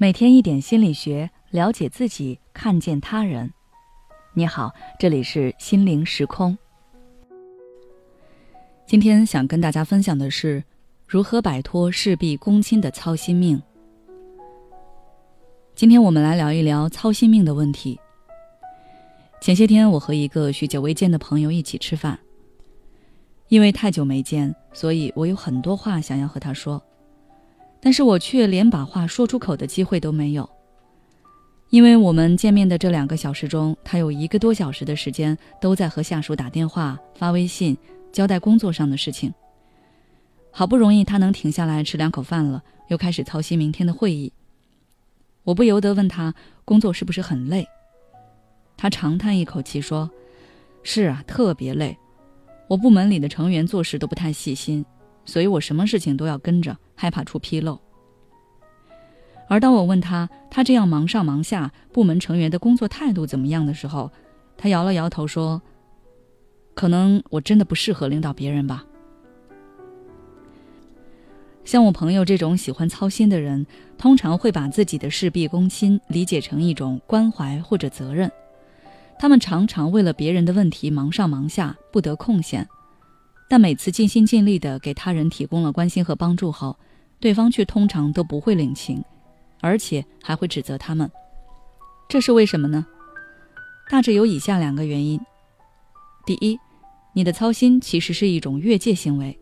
每天一点心理学，了解自己，看见他人。你好，这里是心灵时空。今天想跟大家分享的是，如何摆脱事必躬亲的操心命。今天我们来聊一聊操心命的问题。前些天，我和一个许久未见的朋友一起吃饭，因为太久没见，所以我有很多话想要和他说。但是我却连把话说出口的机会都没有，因为我们见面的这两个小时中，他有一个多小时的时间都在和下属打电话、发微信，交代工作上的事情。好不容易他能停下来吃两口饭了，又开始操心明天的会议。我不由得问他工作是不是很累，他长叹一口气说：“是啊，特别累。我部门里的成员做事都不太细心。”所以我什么事情都要跟着，害怕出纰漏。而当我问他，他这样忙上忙下，部门成员的工作态度怎么样的时候，他摇了摇头说：“可能我真的不适合领导别人吧。”像我朋友这种喜欢操心的人，通常会把自己的事必躬亲理解成一种关怀或者责任，他们常常为了别人的问题忙上忙下，不得空闲。但每次尽心尽力地给他人提供了关心和帮助后，对方却通常都不会领情，而且还会指责他们。这是为什么呢？大致有以下两个原因：第一，你的操心其实是一种越界行为。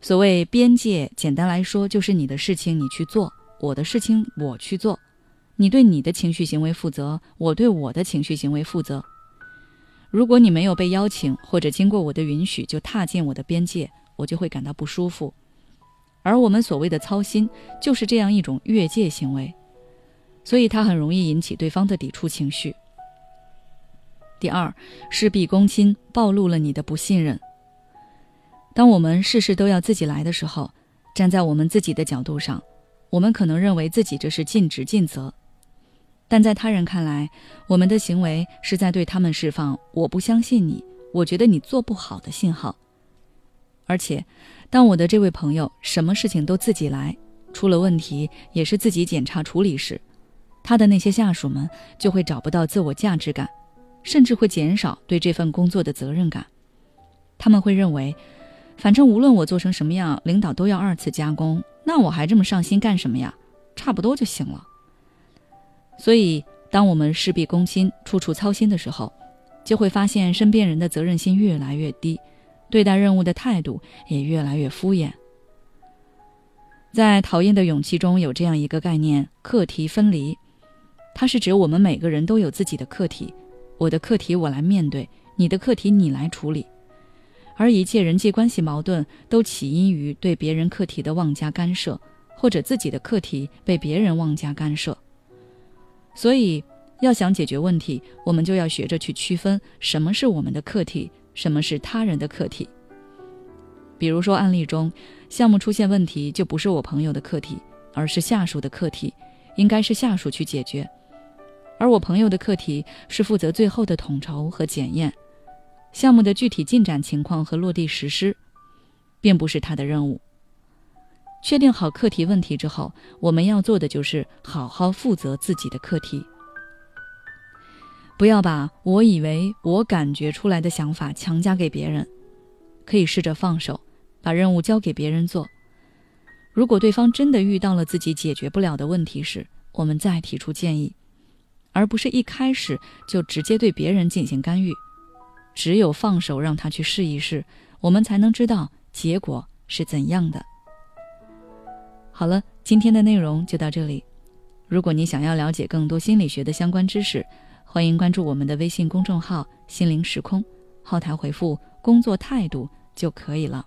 所谓边界，简单来说就是你的事情你去做，我的事情我去做，你对你的情绪行为负责，我对我的情绪行为负责。如果你没有被邀请，或者经过我的允许就踏进我的边界，我就会感到不舒服。而我们所谓的操心，就是这样一种越界行为，所以它很容易引起对方的抵触情绪。第二，事必躬亲，暴露了你的不信任。当我们事事都要自己来的时候，站在我们自己的角度上，我们可能认为自己这是尽职尽责。但在他人看来，我们的行为是在对他们释放“我不相信你，我觉得你做不好的”信号。而且，当我的这位朋友什么事情都自己来，出了问题也是自己检查处理时，他的那些下属们就会找不到自我价值感，甚至会减少对这份工作的责任感。他们会认为，反正无论我做成什么样，领导都要二次加工，那我还这么上心干什么呀？差不多就行了。所以，当我们事必躬亲、处处操心的时候，就会发现身边人的责任心越来越低，对待任务的态度也越来越敷衍。在《讨厌的勇气》中有这样一个概念：课题分离。它是指我们每个人都有自己的课题，我的课题我来面对，你的课题你来处理。而一切人际关系矛盾都起因于对别人课题的妄加干涉，或者自己的课题被别人妄加干涉。所以，要想解决问题，我们就要学着去区分什么是我们的课题，什么是他人的课题。比如说，案例中，项目出现问题，就不是我朋友的课题，而是下属的课题，应该是下属去解决。而我朋友的课题是负责最后的统筹和检验，项目的具体进展情况和落地实施，并不是他的任务。确定好课题问题之后，我们要做的就是好好负责自己的课题，不要把我以为、我感觉出来的想法强加给别人，可以试着放手，把任务交给别人做。如果对方真的遇到了自己解决不了的问题时，我们再提出建议，而不是一开始就直接对别人进行干预。只有放手让他去试一试，我们才能知道结果是怎样的。好了，今天的内容就到这里。如果你想要了解更多心理学的相关知识，欢迎关注我们的微信公众号“心灵时空”，后台回复“工作态度”就可以了。